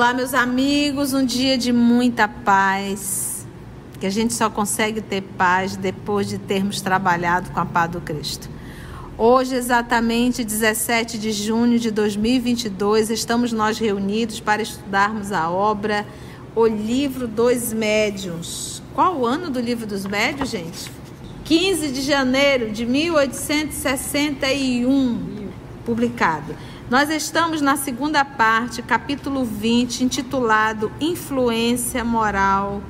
Olá, meus amigos, um dia de muita paz. Que a gente só consegue ter paz depois de termos trabalhado com a paz do Cristo. Hoje, exatamente 17 de junho de 2022, estamos nós reunidos para estudarmos a obra O Livro dos Médiuns. Qual o ano do Livro dos Médiuns, gente? 15 de janeiro de 1861, publicado. Nós estamos na segunda parte, capítulo 20, intitulado Influência Moral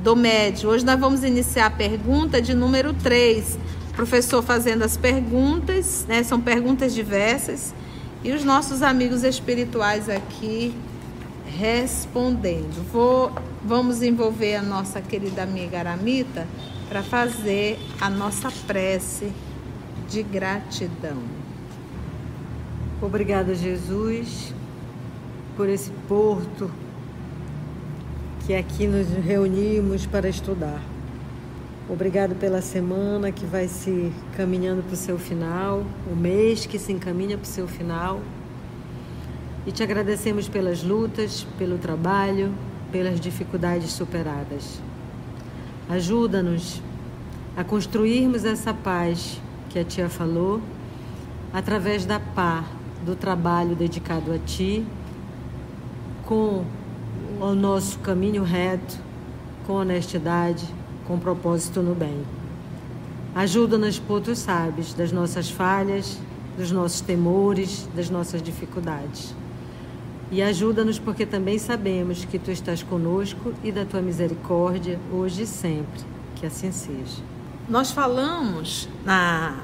do Médio. Hoje nós vamos iniciar a pergunta de número 3. O professor fazendo as perguntas, né? São perguntas diversas. E os nossos amigos espirituais aqui respondendo. Vou, vamos envolver a nossa querida amiga Aramita para fazer a nossa prece de gratidão. Obrigada, Jesus, por esse porto que aqui nos reunimos para estudar. Obrigado pela semana que vai se caminhando para o seu final, o mês que se encaminha para o seu final. E te agradecemos pelas lutas, pelo trabalho, pelas dificuldades superadas. Ajuda-nos a construirmos essa paz que a tia falou através da paz do trabalho dedicado a Ti, com o nosso caminho reto, com honestidade, com propósito no bem. Ajuda-nos, por Tu sabes, das nossas falhas, dos nossos temores, das nossas dificuldades. E ajuda-nos porque também sabemos que Tu estás conosco e da Tua misericórdia hoje e sempre. Que assim seja. Nós falamos na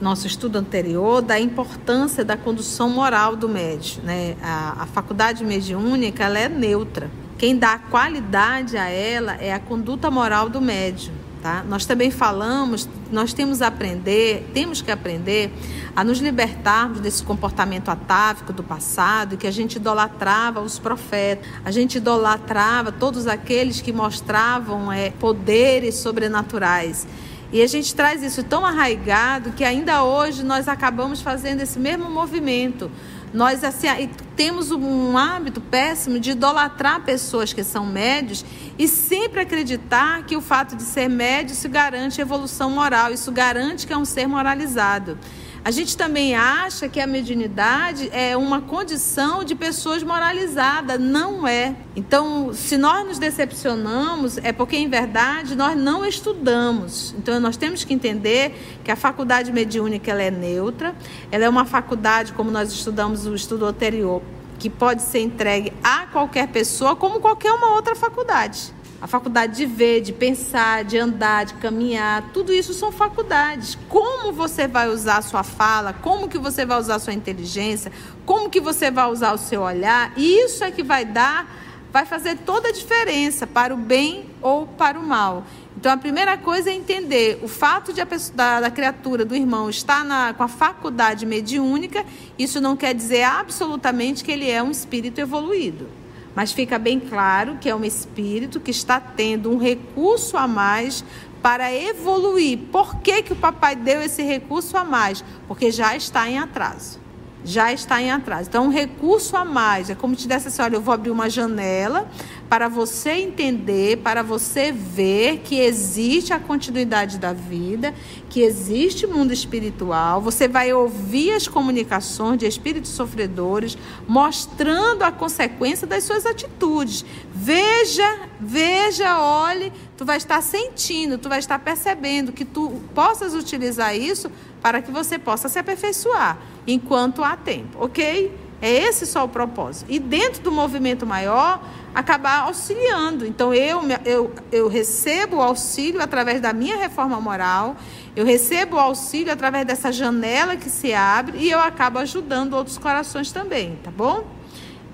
nosso estudo anterior da importância da condução moral do médio. Né? A, a faculdade mediúnica ela é neutra. Quem dá qualidade a ela é a conduta moral do médio. Tá? Nós também falamos, nós temos aprender, temos que aprender a nos libertarmos desse comportamento atávico do passado, que a gente idolatrava os profetas, a gente idolatrava todos aqueles que mostravam é, poderes sobrenaturais. E a gente traz isso tão arraigado que ainda hoje nós acabamos fazendo esse mesmo movimento. Nós assim, temos um hábito péssimo de idolatrar pessoas que são médios e sempre acreditar que o fato de ser médio isso garante evolução moral, isso garante que é um ser moralizado. A gente também acha que a mediunidade é uma condição de pessoas moralizadas. Não é. Então, se nós nos decepcionamos, é porque, em verdade, nós não estudamos. Então, nós temos que entender que a faculdade mediúnica ela é neutra. Ela é uma faculdade, como nós estudamos o estudo anterior, que pode ser entregue a qualquer pessoa, como qualquer uma outra faculdade. A faculdade de ver, de pensar, de andar, de caminhar, tudo isso são faculdades. Como você vai usar a sua fala, como que você vai usar a sua inteligência, como que você vai usar o seu olhar, isso é que vai dar, vai fazer toda a diferença para o bem ou para o mal. Então a primeira coisa é entender o fato de a pessoa, da, da criatura, do irmão, estar na, com a faculdade mediúnica, isso não quer dizer absolutamente que ele é um espírito evoluído. Mas fica bem claro que é um espírito que está tendo um recurso a mais para evoluir. Por que, que o papai deu esse recurso a mais? Porque já está em atraso já está em atraso. Então, um recurso a mais é como te desse assim: olha, eu vou abrir uma janela para você entender, para você ver que existe a continuidade da vida, que existe mundo espiritual. Você vai ouvir as comunicações de espíritos sofredores, mostrando a consequência das suas atitudes. Veja, veja, olhe, tu vai estar sentindo, tu vai estar percebendo que tu possas utilizar isso para que você possa se aperfeiçoar enquanto há tempo, ok? É esse só o propósito. E dentro do movimento maior, acabar auxiliando. Então, eu, eu, eu recebo o auxílio através da minha reforma moral, eu recebo o auxílio através dessa janela que se abre e eu acabo ajudando outros corações também, tá bom?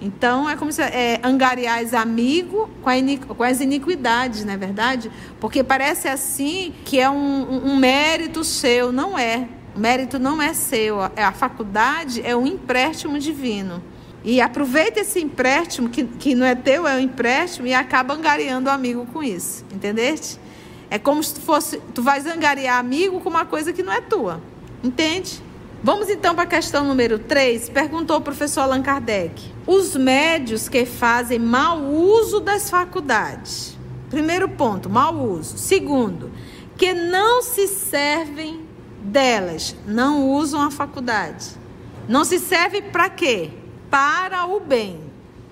Então, é como se é, angariais amigo com, com, as iniquidades, não é verdade? Porque parece assim que é um, um, um mérito seu, não é. Mérito não é seu, é a faculdade é um empréstimo divino. E aproveita esse empréstimo, que, que não é teu, é um empréstimo, e acaba angariando o amigo com isso. Entendeste? É como se tu fosse. Tu vais angariar amigo com uma coisa que não é tua. Entende? Vamos então para a questão número 3. Perguntou o professor Allan Kardec: os médios que fazem mau uso das faculdades. Primeiro ponto, mau uso. Segundo, que não se servem delas, não usam a faculdade. Não se serve para quê? Para o bem.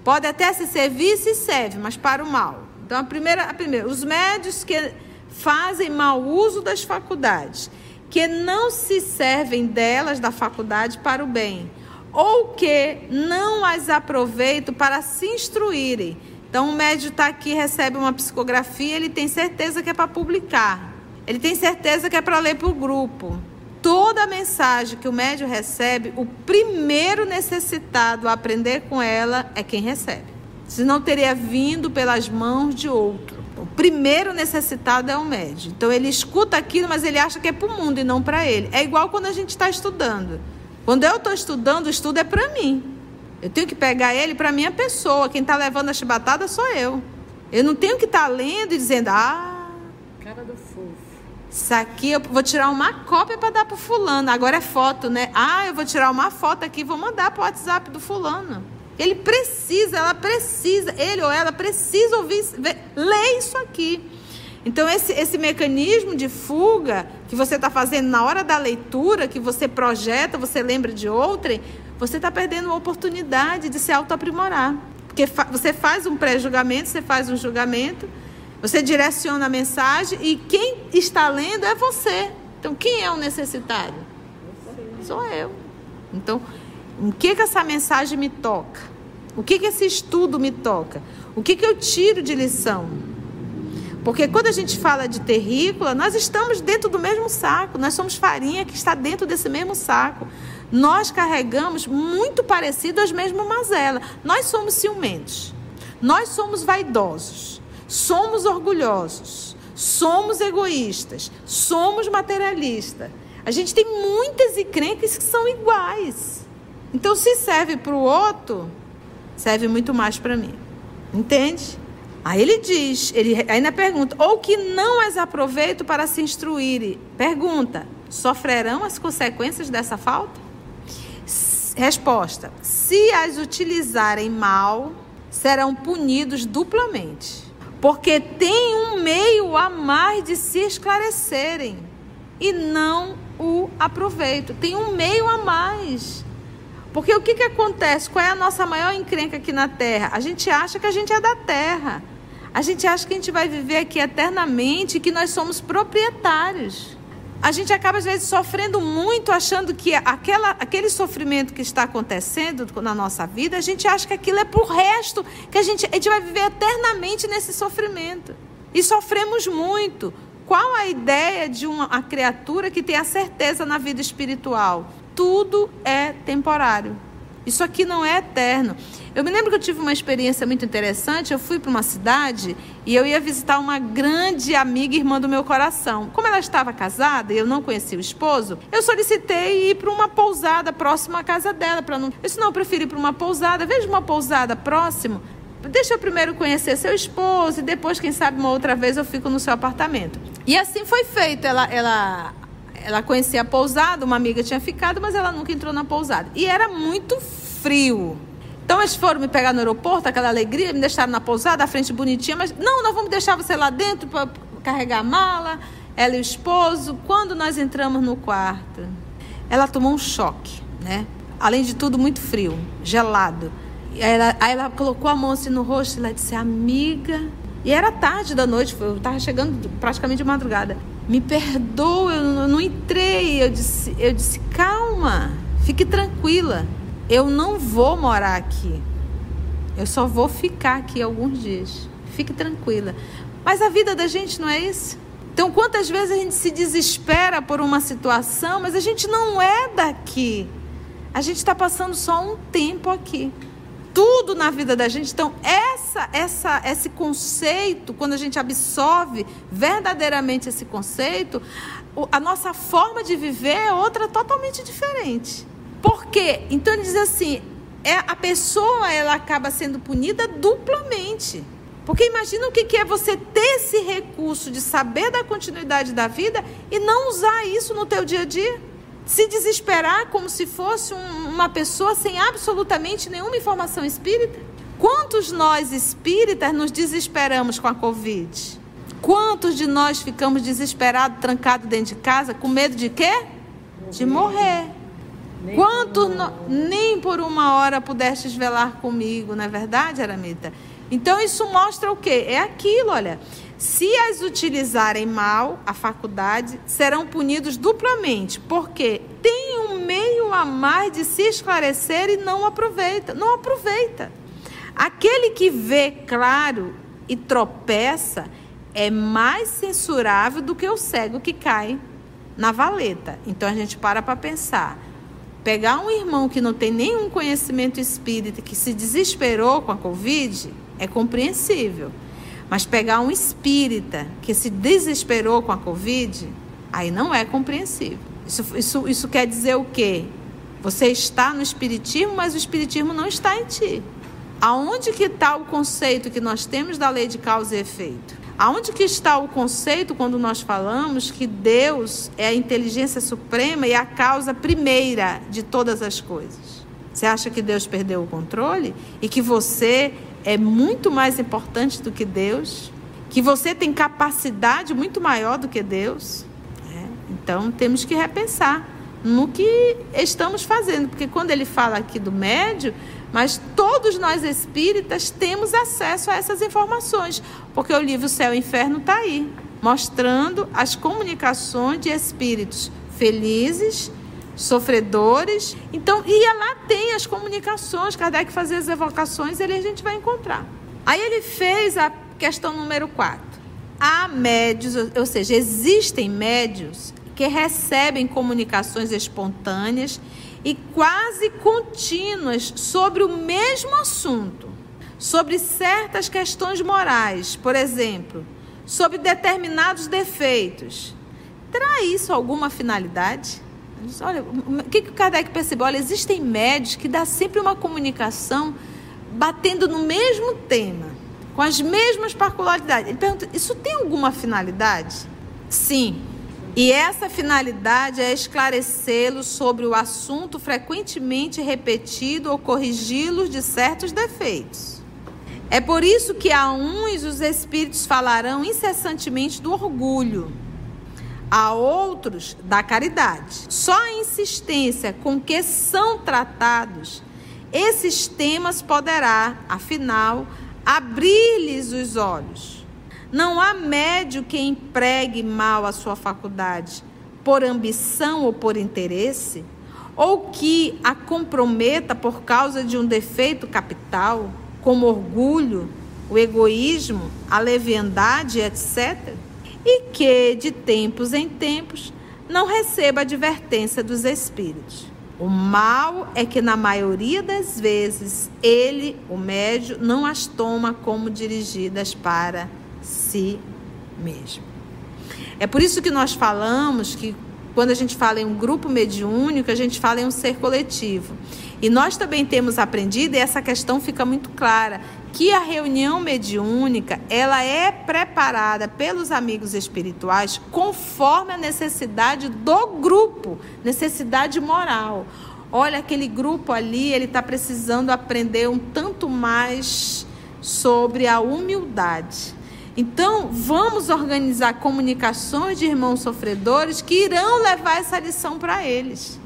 Pode até se servir, se serve, mas para o mal. Então, a primeira, a primeira, os médios que fazem mau uso das faculdades que não se servem delas da faculdade para o bem, ou que não as aproveitam para se instruírem. Então, o médium está aqui, recebe uma psicografia, ele tem certeza que é para publicar, ele tem certeza que é para ler para o grupo. Toda mensagem que o médium recebe, o primeiro necessitado a aprender com ela é quem recebe. Senão teria vindo pelas mãos de outro. O primeiro necessitado é o médium. Então ele escuta aquilo, mas ele acha que é para o mundo e não para ele. É igual quando a gente está estudando. Quando eu estou estudando, o estudo é para mim. Eu tenho que pegar ele para minha pessoa. Quem está levando a chibatada sou eu. Eu não tenho que estar tá lendo e dizendo, ah. Cara do. Isso aqui eu vou tirar uma cópia para dar para fulano. Agora é foto, né? Ah, eu vou tirar uma foto aqui e vou mandar para o WhatsApp do fulano. Ele precisa, ela precisa, ele ou ela precisa ouvir, ver, ler isso aqui. Então, esse, esse mecanismo de fuga que você está fazendo na hora da leitura, que você projeta, você lembra de outrem, você está perdendo a oportunidade de se autoaprimorar. Porque fa você faz um pré-julgamento, você faz um julgamento, você direciona a mensagem e quem está lendo é você. Então, quem é o necessitado? Sou eu. Então, o que, que essa mensagem me toca? O que, que esse estudo me toca? O que, que eu tiro de lição? Porque quando a gente fala de terrícola, nós estamos dentro do mesmo saco, nós somos farinha que está dentro desse mesmo saco. Nós carregamos muito parecido as mesmas mazelas. Nós somos ciumentos, nós somos vaidosos, somos orgulhosos, somos egoístas, somos materialistas. A gente tem muitas encrencas que são iguais. Então, se serve para o outro, serve muito mais para mim. Entende? Aí ele diz, ele ainda pergunta, ou que não as aproveito para se instruírem. Pergunta, sofrerão as consequências dessa falta? Resposta: se as utilizarem mal, serão punidos duplamente, porque tem um meio a mais de se esclarecerem e não o aproveito. Tem um meio a mais. Porque o que, que acontece? Qual é a nossa maior encrenca aqui na Terra? A gente acha que a gente é da Terra. A gente acha que a gente vai viver aqui eternamente e que nós somos proprietários. A gente acaba, às vezes, sofrendo muito, achando que aquela, aquele sofrimento que está acontecendo na nossa vida, a gente acha que aquilo é para o resto, que a gente, a gente vai viver eternamente nesse sofrimento. E sofremos muito. Qual a ideia de uma, uma criatura que tem a certeza na vida espiritual? tudo é temporário. Isso aqui não é eterno. Eu me lembro que eu tive uma experiência muito interessante. Eu fui para uma cidade e eu ia visitar uma grande amiga irmã do meu coração. Como ela estava casada e eu não conhecia o esposo, eu solicitei ir para uma pousada próxima à casa dela. Para não... Eu disse, não, eu prefiro ir para uma pousada. Veja uma pousada próximo. Deixa eu primeiro conhecer seu esposo e depois, quem sabe, uma outra vez eu fico no seu apartamento. E assim foi feito. Ela, ela ela conhecia a pousada, uma amiga tinha ficado, mas ela nunca entrou na pousada. E era muito frio. Então eles foram me pegar no aeroporto, aquela alegria, me deixaram na pousada, a frente bonitinha, mas não, nós vamos deixar você lá dentro para carregar a mala, ela e o esposo. Quando nós entramos no quarto, ela tomou um choque, né? Além de tudo, muito frio, gelado. Aí ela, aí ela colocou a mão assim no rosto e ela disse, amiga. E era tarde da noite, eu estava chegando praticamente de madrugada. Me perdoa, eu não entrei. Eu disse, eu disse, calma, fique tranquila. Eu não vou morar aqui. Eu só vou ficar aqui alguns dias. Fique tranquila. Mas a vida da gente não é isso? Então, quantas vezes a gente se desespera por uma situação, mas a gente não é daqui. A gente está passando só um tempo aqui tudo na vida da gente. Então, essa, essa, esse conceito, quando a gente absorve verdadeiramente esse conceito, a nossa forma de viver é outra totalmente diferente. Por quê? Então ele diz assim, é, a pessoa ela acaba sendo punida duplamente. Porque imagina o que é você ter esse recurso de saber da continuidade da vida e não usar isso no teu dia a dia. Se desesperar como se fosse um, uma pessoa sem absolutamente nenhuma informação espírita? Quantos nós espíritas nos desesperamos com a Covid? Quantos de nós ficamos desesperados, trancados dentro de casa, com medo de quê? De morrer. Quantos no... nem por uma hora pudestes velar comigo, não é verdade, Aramita? Então isso mostra o quê? É aquilo, olha. Se as utilizarem mal, a faculdade, serão punidos duplamente, porque tem um meio a mais de se esclarecer e não aproveita. Não aproveita. Aquele que vê claro e tropeça é mais censurável do que o cego que cai na valeta. Então a gente para para pensar. Pegar um irmão que não tem nenhum conhecimento espírita, que se desesperou com a Covid, é compreensível. Mas pegar um espírita que se desesperou com a Covid, aí não é compreensível. Isso, isso, isso quer dizer o quê? Você está no Espiritismo, mas o Espiritismo não está em ti. Aonde que está o conceito que nós temos da lei de causa e efeito? Aonde que está o conceito quando nós falamos que Deus é a inteligência suprema e a causa primeira de todas as coisas? Você acha que Deus perdeu o controle e que você é muito mais importante do que Deus, que você tem capacidade muito maior do que Deus. É, então temos que repensar no que estamos fazendo, porque quando ele fala aqui do médio, mas todos nós espíritas temos acesso a essas informações, porque o livro Céu e Inferno está aí, mostrando as comunicações de espíritos felizes sofredores. Então, e lá tem as comunicações, Kardec fazia as evocações, ele a gente vai encontrar. Aí ele fez a questão número 4. Há médios, ou seja, existem médios que recebem comunicações espontâneas e quase contínuas sobre o mesmo assunto, sobre certas questões morais, por exemplo, sobre determinados defeitos. Terá isso alguma finalidade? Olha, o que, que o Kardec percebeu? Olha, existem médios que dá sempre uma comunicação batendo no mesmo tema, com as mesmas particularidades. Ele pergunta: isso tem alguma finalidade? Sim. E essa finalidade é esclarecê-los sobre o assunto frequentemente repetido ou corrigi-los de certos defeitos. É por isso que a uns os espíritos falarão incessantemente do orgulho a outros da caridade. Só a insistência com que são tratados esses temas poderá, afinal, abrir-lhes os olhos. Não há médio que empregue mal a sua faculdade por ambição ou por interesse, ou que a comprometa por causa de um defeito capital, como orgulho, o egoísmo, a leviandade, etc e que, de tempos em tempos, não receba advertência dos espíritos. O mal é que, na maioria das vezes, ele, o médio, não as toma como dirigidas para si mesmo. É por isso que nós falamos que, quando a gente fala em um grupo mediúnico, a gente fala em um ser coletivo. E nós também temos aprendido, e essa questão fica muito clara, que a reunião mediúnica ela é preparada pelos amigos espirituais conforme a necessidade do grupo, necessidade moral. Olha, aquele grupo ali, ele está precisando aprender um tanto mais sobre a humildade. Então, vamos organizar comunicações de irmãos sofredores que irão levar essa lição para eles.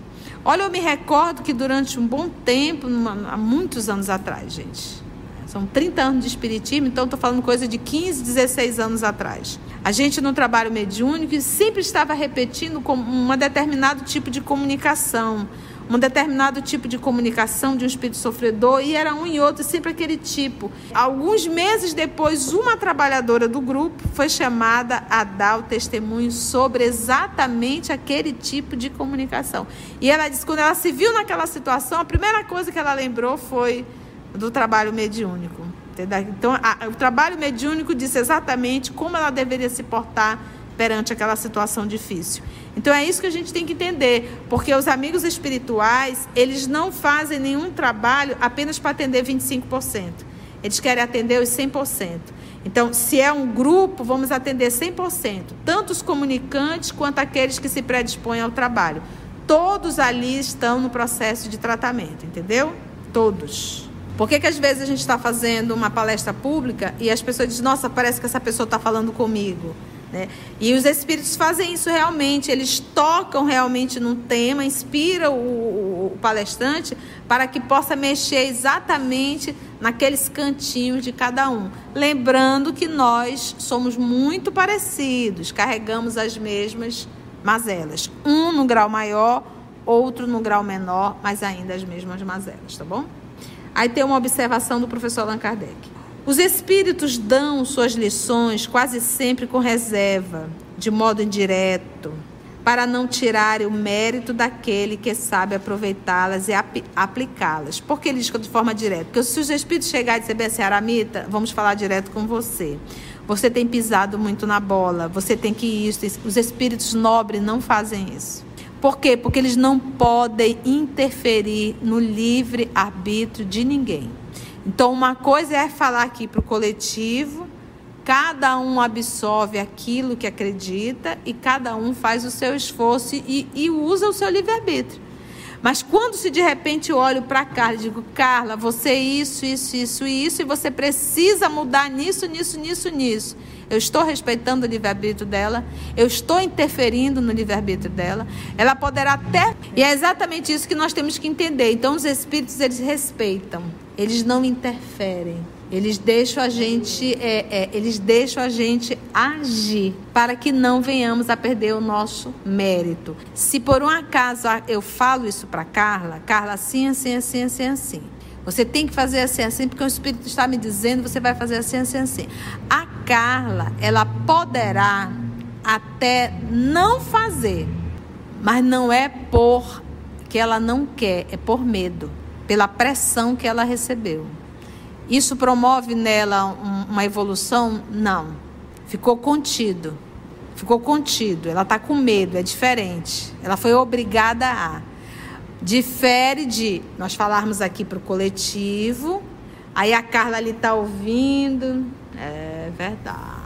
Olha, eu me recordo que durante um bom tempo, há muitos anos atrás, gente, são 30 anos de espiritismo, então estou falando coisa de 15, 16 anos atrás. A gente no trabalho mediúnico sempre estava repetindo um determinado tipo de comunicação, um determinado tipo de comunicação de um espírito sofredor e era um e outro, sempre aquele tipo. Alguns meses depois, uma trabalhadora do grupo foi chamada a dar o testemunho sobre exatamente aquele tipo de comunicação. E ela disse quando ela se viu naquela situação, a primeira coisa que ela lembrou foi do trabalho mediúnico. Então, a, o trabalho mediúnico disse exatamente como ela deveria se portar perante aquela situação difícil. Então é isso que a gente tem que entender, porque os amigos espirituais, eles não fazem nenhum trabalho apenas para atender 25%. Eles querem atender os 100%. Então, se é um grupo, vamos atender 100%, tanto os comunicantes quanto aqueles que se predispõem ao trabalho. todos ali estão no processo de tratamento, entendeu? Todos. Por que, que às vezes a gente está fazendo uma palestra pública e as pessoas dizem, nossa, parece que essa pessoa está falando comigo? Né? E os espíritos fazem isso realmente, eles tocam realmente num tema, inspiram o, o, palestrante para que possa mexer exatamente naqueles cantinhos de cada um. Lembrando que nós somos muito parecidos, carregamos as mesmas mazelas. Um no grau maior, outro no grau menor, mas ainda as mesmas mazelas, tá bom? Aí tem uma observação do professor Allan Kardec. Os espíritos dão suas lições quase sempre com reserva, de modo indireto, para não tirarem o mérito daquele que sabe aproveitá-las e aplicá-las. Por que ele diz de forma direta? Porque se os espíritos chegarem e dizer bem assim, Aramita, vamos falar direto com você. Você tem pisado muito na bola, você tem que ir. Os espíritos nobres não fazem isso. Por quê? Porque eles não podem interferir no livre arbítrio de ninguém. Então, uma coisa é falar aqui para o coletivo, cada um absorve aquilo que acredita e cada um faz o seu esforço e, e usa o seu livre-arbítrio. Mas quando se de repente olho para Carla e digo, Carla, você é isso, isso, isso e isso, e você precisa mudar nisso, nisso, nisso, nisso. Eu estou respeitando o livre-arbítrio dela, eu estou interferindo no livre-arbítrio dela. Ela poderá até. E é exatamente isso que nós temos que entender. Então, os espíritos, eles respeitam eles não interferem. Eles deixam a gente, é, é, eles deixam a gente agir para que não venhamos a perder o nosso mérito. Se por um acaso eu falo isso para Carla, Carla assim, assim, assim, assim, assim. Você tem que fazer assim, assim, porque o Espírito está me dizendo, você vai fazer assim, assim, assim. A Carla, ela poderá até não fazer, mas não é por que ela não quer, é por medo pela pressão que ela recebeu. Isso promove nela um, uma evolução? Não. Ficou contido. Ficou contido. Ela está com medo, é diferente. Ela foi obrigada a. Difere de nós falarmos aqui para o coletivo, aí a Carla ali está ouvindo. É verdade.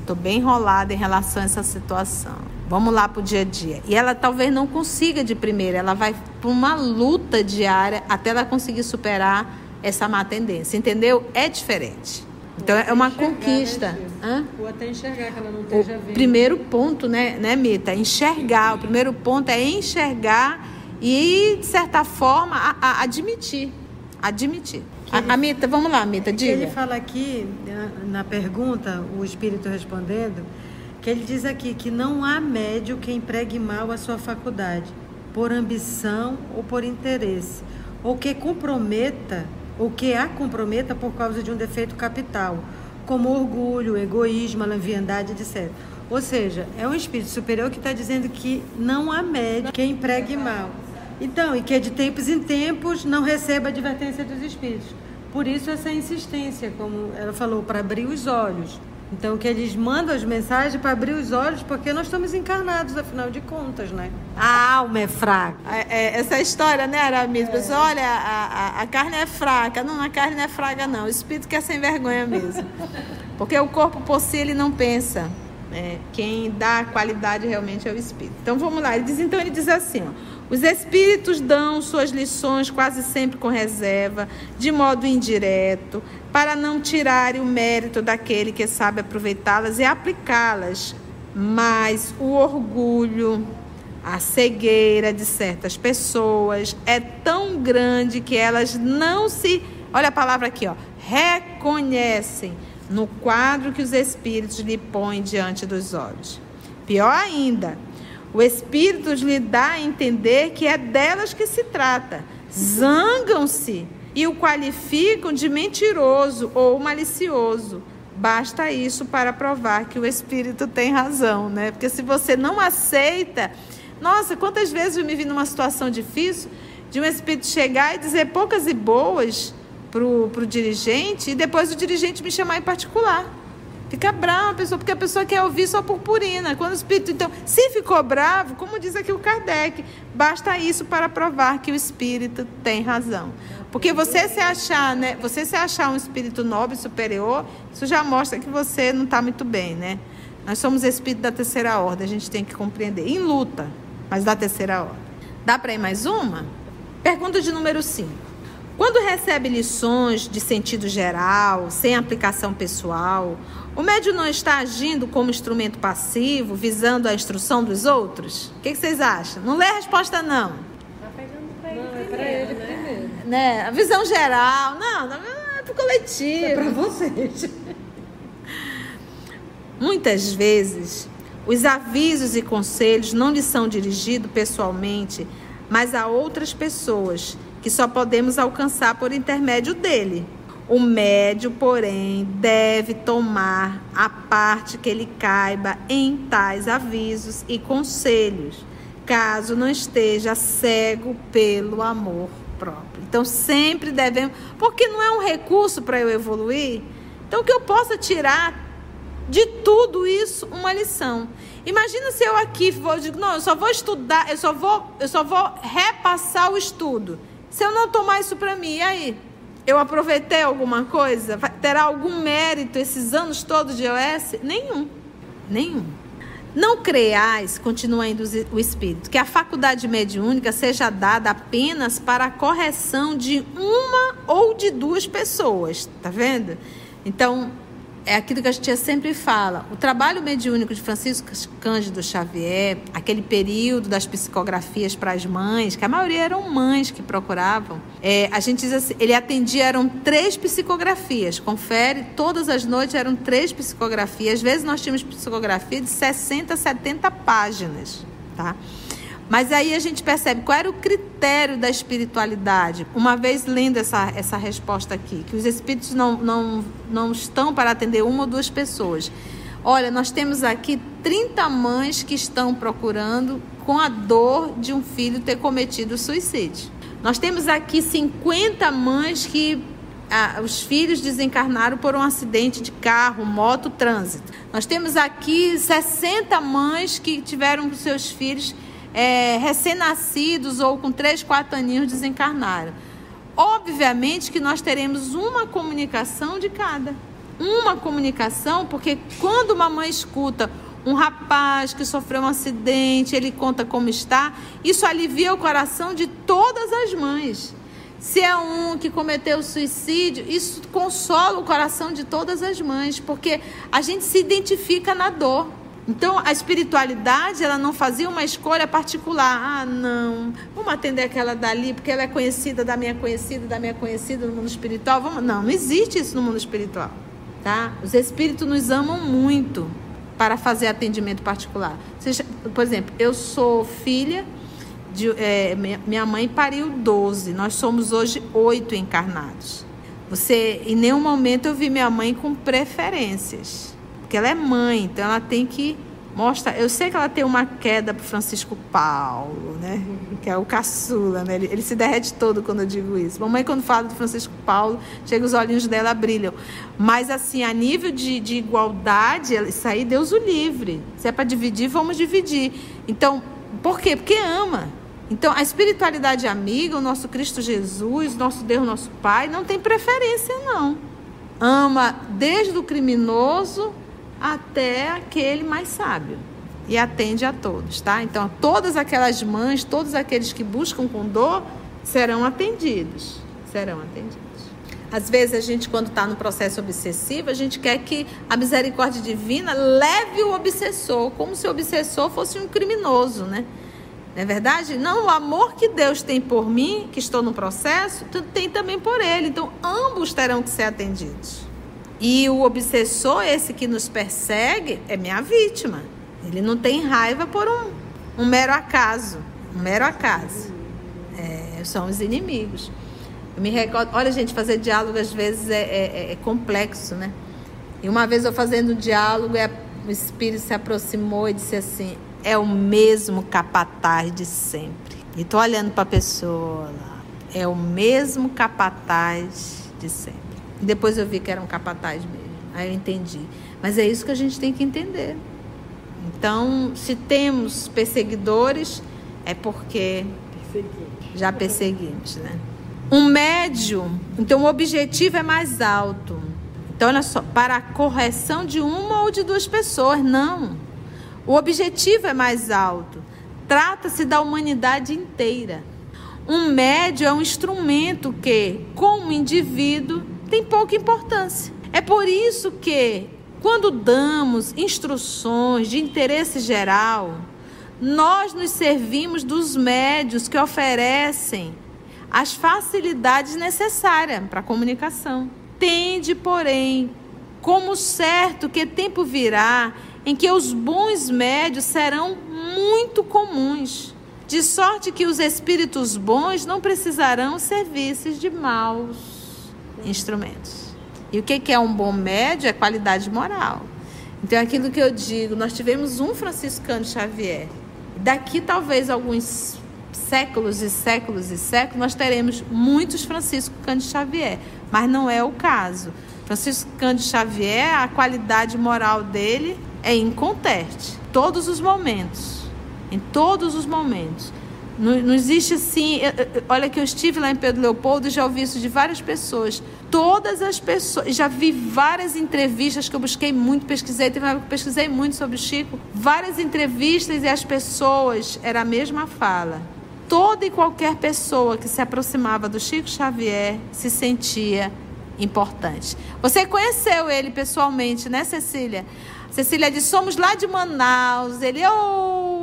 Estou bem enrolada em relação a essa situação. Vamos lá para o dia a dia. E ela talvez não consiga de primeira, ela vai para uma luta diária até ela conseguir superar essa má tendência, entendeu? É diferente. Então é uma né, conquista. Né, Ou até enxergar que ela não esteja vendo. Primeiro ponto, né, né, Mita? Enxergar. O primeiro ponto é enxergar e, de certa forma, a, a admitir. Admitir. A, a, Mita, vamos lá, Mita, diga. Ele fala aqui, na pergunta, o Espírito respondendo, que ele diz aqui que não há médio que empregue mal a sua faculdade, por ambição ou por interesse, ou que comprometa, ou que a comprometa por causa de um defeito capital, como orgulho, egoísmo, leviandade, etc. Ou seja, é um espírito superior que está dizendo que não há médio que empregue mal. Então, e que de tempos em tempos não receba advertência dos espíritos. Por isso essa insistência, como ela falou, para abrir os olhos. Então, que eles mandam as mensagens para abrir os olhos, porque nós estamos encarnados, afinal de contas, né? A alma é fraca. É, é, essa história, né, Aramis? É. Olha, a, a, a, carne é fraca. Não, a carne não é fraca, não. O espírito que é sem vergonha mesmo. Porque o corpo por si, ele não pensa. É, quem dá qualidade realmente é o espírito. Então, vamos lá. Ele diz, então, ele diz assim, ó. Os espíritos dão suas lições quase sempre com reserva, de modo indireto, para não tirarem o mérito daquele que sabe aproveitá-las e aplicá-las. Mas o orgulho, a cegueira de certas pessoas é tão grande que elas não se, olha a palavra aqui, ó, reconhecem no quadro que os espíritos lhe põem diante dos olhos. Pior ainda, o Espírito lhe dá a entender que é delas que se trata. Zangam-se e o qualificam de mentiroso ou malicioso. Basta isso para provar que o Espírito tem razão, né? Porque se você não aceita. Nossa, quantas vezes eu me vi numa situação difícil de um Espírito chegar e dizer poucas e boas para o dirigente e depois o dirigente me chamar em particular. Fica bravo a pessoa, porque a pessoa quer ouvir só purpurina. Quando o espírito, então, se ficou bravo, como diz aqui o Kardec, basta isso para provar que o espírito tem razão. Porque você se achar, né, você se achar um espírito nobre, superior, isso já mostra que você não está muito bem, né? Nós somos espírito da terceira ordem, a gente tem que compreender. Em luta, mas da terceira ordem. Dá para ir mais uma? Pergunta de número 5. Quando recebe lições de sentido geral, sem aplicação pessoal, o médium não está agindo como instrumento passivo, visando a instrução dos outros? O que, vocês acham? Não lê a resposta, não. Tá pegando para ele, não, é para ele né? primeiro. Né? A visão geral. Não, não é para o coletivo. É para vocês. Muitas vezes, os avisos e conselhos não lhe são dirigidos pessoalmente, mas a outras pessoas que só podemos alcançar por intermédio dele. O médio, porém, deve tomar a parte que lhe caiba em tais avisos e conselhos, caso não esteja cego pelo amor próprio. Então, sempre devemos, porque não é um recurso para eu evoluir. Então, que eu possa tirar de tudo isso uma lição. Imagina se eu aqui vou digo, não, eu só vou estudar, eu só vou, eu só vou repassar o estudo. Se eu não tomar isso para mim, e aí? Eu aproveitei alguma coisa? Terá algum mérito esses anos todos de EOS? Nenhum. Nenhum. Não creais, continua indo o Espírito, que a faculdade mediúnica seja dada apenas para a correção de uma ou de duas pessoas. Tá vendo? Então, é aquilo que a gente sempre fala. O trabalho mediúnico de Francisco Cândido Xavier, aquele período das psicografias para as mães, que a maioria eram mães que procuravam, é, a gente diz assim, ele atendia, eram três psicografias. Confere, todas as noites eram três psicografias. Às vezes nós tínhamos psicografia de 60, 70 páginas, tá? Mas aí a gente percebe qual era o critério da espiritualidade. Uma vez lendo essa, essa resposta aqui, que os espíritos não, não, não estão para atender uma ou duas pessoas. Olha, nós temos aqui 30 mães que estão procurando com a dor de um filho ter cometido suicídio. Nós temos aqui 50 mães que ah, os filhos desencarnaram por um acidente de carro, moto, trânsito. Nós temos aqui 60 mães que tiveram seus filhos é, recém-nascidos ou com 3, 4 aninhos desencarnaram. Obviamente que nós teremos uma comunicação de cada. Uma comunicação, porque quando uma mãe escuta um rapaz que sofreu um acidente, ele conta como está, isso alivia o coração de todas as mães. Se é um que cometeu suicídio, isso consola o coração de todas as mães, porque a gente se identifica na dor. Então, a espiritualidade, ela não fazia uma escolha particular. Ah, não, vamos atender aquela dali, porque ela é conhecida da minha conhecida, da minha conhecida no mundo espiritual. Vamos... Não, não existe isso no mundo espiritual. Tá? Os espíritos nos amam muito para fazer atendimento particular. Por exemplo, eu sou filha de. É, minha mãe pariu 12, nós somos hoje oito encarnados. Você, em nenhum momento eu vi minha mãe com preferências porque ela é mãe, então ela tem que mostrar. Eu sei que ela tem uma queda para Francisco Paulo, né? Que é o caçula, né? Ele, ele, se derrete todo quando eu digo isso. Mamãe, quando fala do Francisco Paulo, chega os olhinhos dela brilham. Mas, assim, a nível de, de igualdade, isso aí, Deus o livre. Se é para dividir, vamos dividir. Então, por quê? Porque ama. Então, a espiritualidade amiga, o nosso Cristo Jesus, nosso Deus, nosso Pai, não tem preferência, não. Ama desde o criminoso até aquele mais sábio e atende a todos, tá? Então, todas aquelas mães, todos aqueles que buscam com dor serão atendidos, serão atendidos. Às vezes a gente, quando está no processo obsessivo, a gente quer que a misericórdia divina leve o obsessor, como se o obsessor fosse um criminoso, né? Não é verdade? Não, o amor que Deus tem por mim, que estou no processo, tem também por ele. Então, ambos terão que ser atendidos. E o obsessor, esse que nos persegue, é minha vítima. Ele não tem raiva por um, um mero acaso. Um mero acaso. É, são os inimigos. Eu me recordo, olha, gente, fazer diálogo às vezes é, é, é complexo, né? E uma vez eu fazendo um diálogo, o espírito se aproximou e disse assim: é o mesmo capataz de sempre. E tô olhando para a pessoa lá. É o mesmo capataz de sempre. E depois eu vi que era um capataz mesmo. Aí eu entendi. Mas é isso que a gente tem que entender. Então, se temos perseguidores, é porque já perseguimos, né? Um médio, então o objetivo é mais alto. Então, olha só, para a correção de uma ou de duas pessoas, não. O objetivo é mais alto. Trata-se da humanidade inteira. Um médio é um instrumento que, como indivíduo, tem pouca importância. É por isso que, quando damos instruções de interesse geral, nós nos servimos dos médios que oferecem as facilidades necessárias para a comunicação. Tende, porém, como certo que tempo virá em que os bons médios serão muito comuns, de sorte que os espíritos bons não precisarão serviços de maus instrumentos. E o que é um bom médio? É qualidade moral. Então, é aquilo que eu digo, nós tivemos um franciscano Xavier. Daqui, talvez, alguns séculos e séculos e séculos, nós teremos muitos Francisco Cândido Xavier, mas não é o caso. Francisco Cândido Xavier, a qualidade moral dele é inconteste. Todos os momentos. Em todos os momentos. Não, não, existe assim. Olha, que eu estive lá em Pedro Leopoldo e já ouvi isso de várias pessoas. Todas as pessoas. Já vi várias entrevistas que eu busquei muito, pesquisei. Teve uma pesquisei muito sobre o Chico. Várias entrevistas e as pessoas. Era a mesma fala. Toda e qualquer pessoa que se aproximava do Chico Xavier se sentia importante. Você conheceu ele pessoalmente, né, Cecília? Cecília disse: somos lá de Manaus. Ele, oh,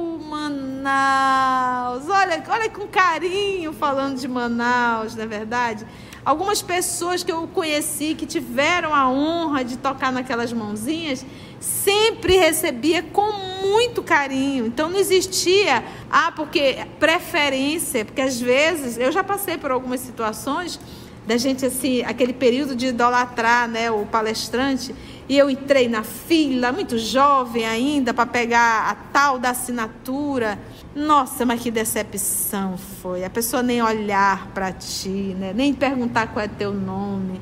Manaus. Olha, olha com carinho falando de Manaus, não é verdade? Algumas pessoas que eu conheci que tiveram a honra de tocar naquelas mãozinhas, sempre recebia com muito carinho. Então não existia, ah, porque preferência, porque às vezes eu já passei por algumas situações da gente assim, aquele período de idolatrar, né, o palestrante, e eu entrei na fila, muito jovem ainda, para pegar a tal da assinatura. Nossa, mas que decepção foi. A pessoa nem olhar para ti, né? nem perguntar qual é teu nome.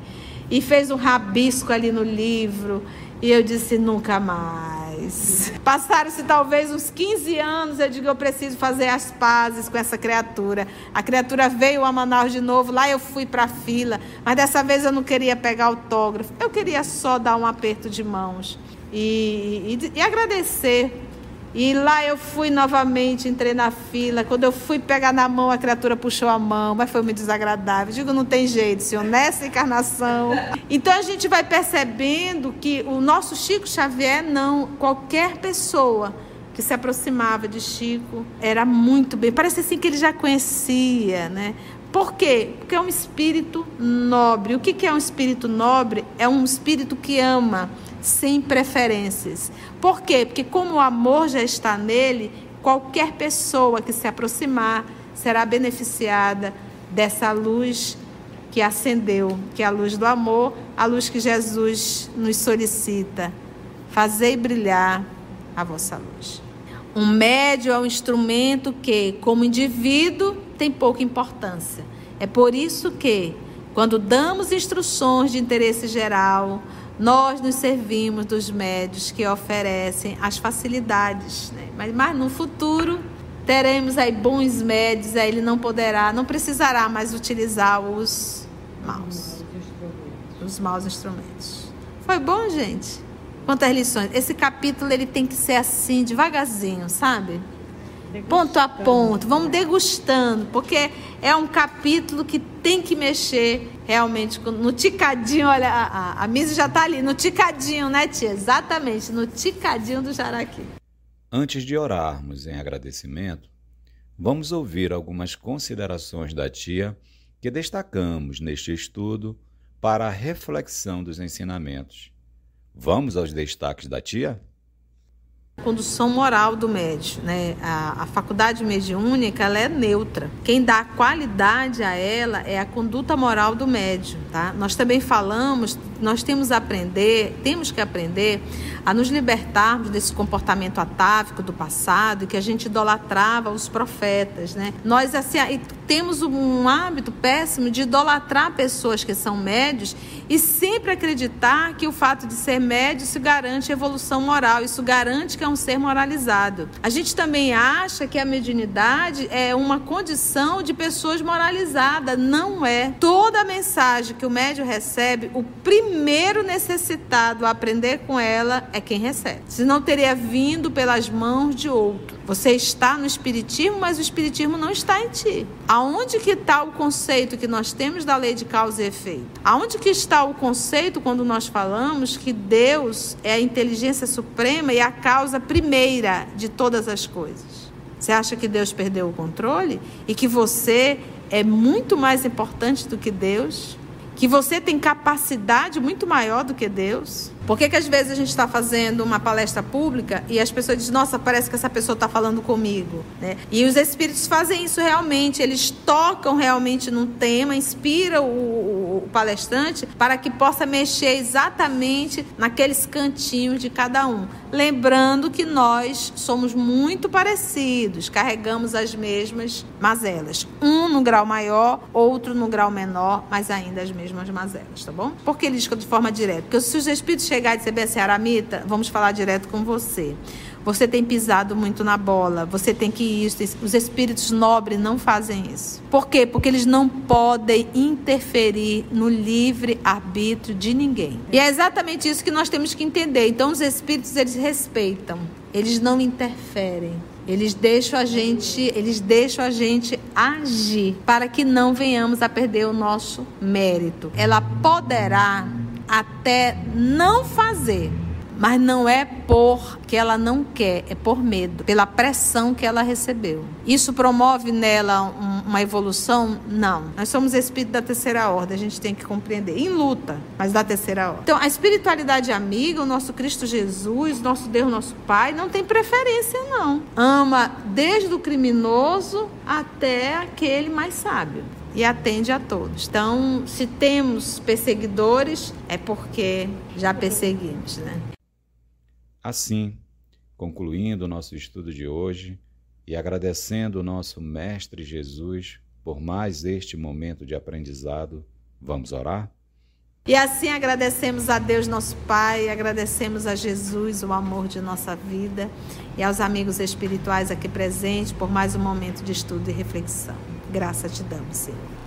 E fez um rabisco ali no livro. E eu disse: nunca mais. Passaram-se talvez uns 15 anos, eu digo, eu preciso fazer as pazes com essa criatura. A criatura veio a Manaus de novo, lá eu fui para a fila, mas dessa vez eu não queria pegar autógrafo, eu queria só dar um aperto de mãos e, e, e agradecer e lá eu fui novamente, entrei na fila. Quando eu fui pegar na mão, a criatura puxou a mão, mas foi muito desagradável. Digo, não tem jeito, senhor, nessa encarnação. Então a gente vai percebendo que o nosso Chico Xavier, não, qualquer pessoa que se aproximava de Chico era muito bem. Parece assim que ele já conhecia, né? Por quê? Porque é um espírito nobre. O que é um espírito nobre? É um espírito que ama sem preferências. Por quê? Porque como o amor já está nele, qualquer pessoa que se aproximar será beneficiada dessa luz que acendeu, que é a luz do amor, a luz que Jesus nos solicita. Fazei brilhar a vossa luz. Um médio é um instrumento que, como indivíduo, tem pouca importância. É por isso que, quando damos instruções de interesse geral, nós nos servimos dos médios que oferecem as facilidades, né? mas, mas no futuro teremos aí bons médios, aí ele não poderá, não precisará mais utilizar os maus, os maus instrumentos. Foi bom, gente? Quantas lições? Esse capítulo ele tem que ser assim, devagarzinho, sabe? Ponto a ponto, vamos degustando, porque é um capítulo que tem que mexer realmente no ticadinho. Olha, a, a, a Misa já está ali, no ticadinho, né, tia? Exatamente, no ticadinho do jaraqui. Antes de orarmos em agradecimento, vamos ouvir algumas considerações da tia que destacamos neste estudo para a reflexão dos ensinamentos. Vamos aos destaques da tia? Condução moral do médio, né? A, a faculdade mediúnica ela é neutra. Quem dá qualidade a ela é a conduta moral do médio, tá? Nós também falamos, nós temos aprender, temos que aprender a nos libertarmos desse comportamento atávico do passado, que a gente idolatrava os profetas, né? Nós assim temos um hábito péssimo de idolatrar pessoas que são médios e sempre acreditar que o fato de ser médio isso garante evolução moral, isso garante que é um ser moralizado. A gente também acha que a mediunidade é uma condição de pessoas moralizadas. Não é. Toda a mensagem que o médio recebe, o primeiro necessitado a aprender com ela é quem recebe. Se não teria vindo pelas mãos de outro. Você está no espiritismo, mas o espiritismo não está em ti. Aonde que está o conceito que nós temos da lei de causa e efeito? Aonde que está o conceito quando nós falamos que Deus é a inteligência suprema e a causa primeira de todas as coisas? Você acha que Deus perdeu o controle e que você é muito mais importante do que Deus? Que você tem capacidade muito maior do que Deus? Por que, que às vezes a gente está fazendo uma palestra pública e as pessoas dizem, nossa, parece que essa pessoa está falando comigo? Né? E os espíritos fazem isso realmente, eles tocam realmente num tema, inspiram o, o palestrante para que possa mexer exatamente naqueles cantinhos de cada um. Lembrando que nós somos muito parecidos, carregamos as mesmas mazelas. Um no grau maior, outro no grau menor, mas ainda as mesmas mazelas, tá bom? Por que diz de forma direta? Porque se os espíritos chegar e dizer Aramita, vamos falar direto com você. Você tem pisado muito na bola, você tem que isso. Os espíritos nobres não fazem isso. Por quê? Porque eles não podem interferir no livre arbítrio de ninguém. E é exatamente isso que nós temos que entender. Então os espíritos eles respeitam, eles não interferem. Eles deixam a gente, eles deixam a gente agir para que não venhamos a perder o nosso mérito. Ela poderá até não fazer. Mas não é porque ela não quer, é por medo, pela pressão que ela recebeu. Isso promove nela um, uma evolução? Não. Nós somos espírito da terceira ordem, a gente tem que compreender. Em luta, mas da terceira ordem. Então, a espiritualidade amiga, o nosso Cristo Jesus, nosso Deus, nosso Pai, não tem preferência, não. Ama desde o criminoso até aquele mais sábio e atende a todos. Então, se temos perseguidores, é porque já perseguimos, né? Assim, concluindo o nosso estudo de hoje e agradecendo o nosso Mestre Jesus por mais este momento de aprendizado, vamos orar? E assim agradecemos a Deus, nosso Pai, agradecemos a Jesus, o amor de nossa vida, e aos amigos espirituais aqui presentes por mais um momento de estudo e reflexão. Graça te damos, Senhor.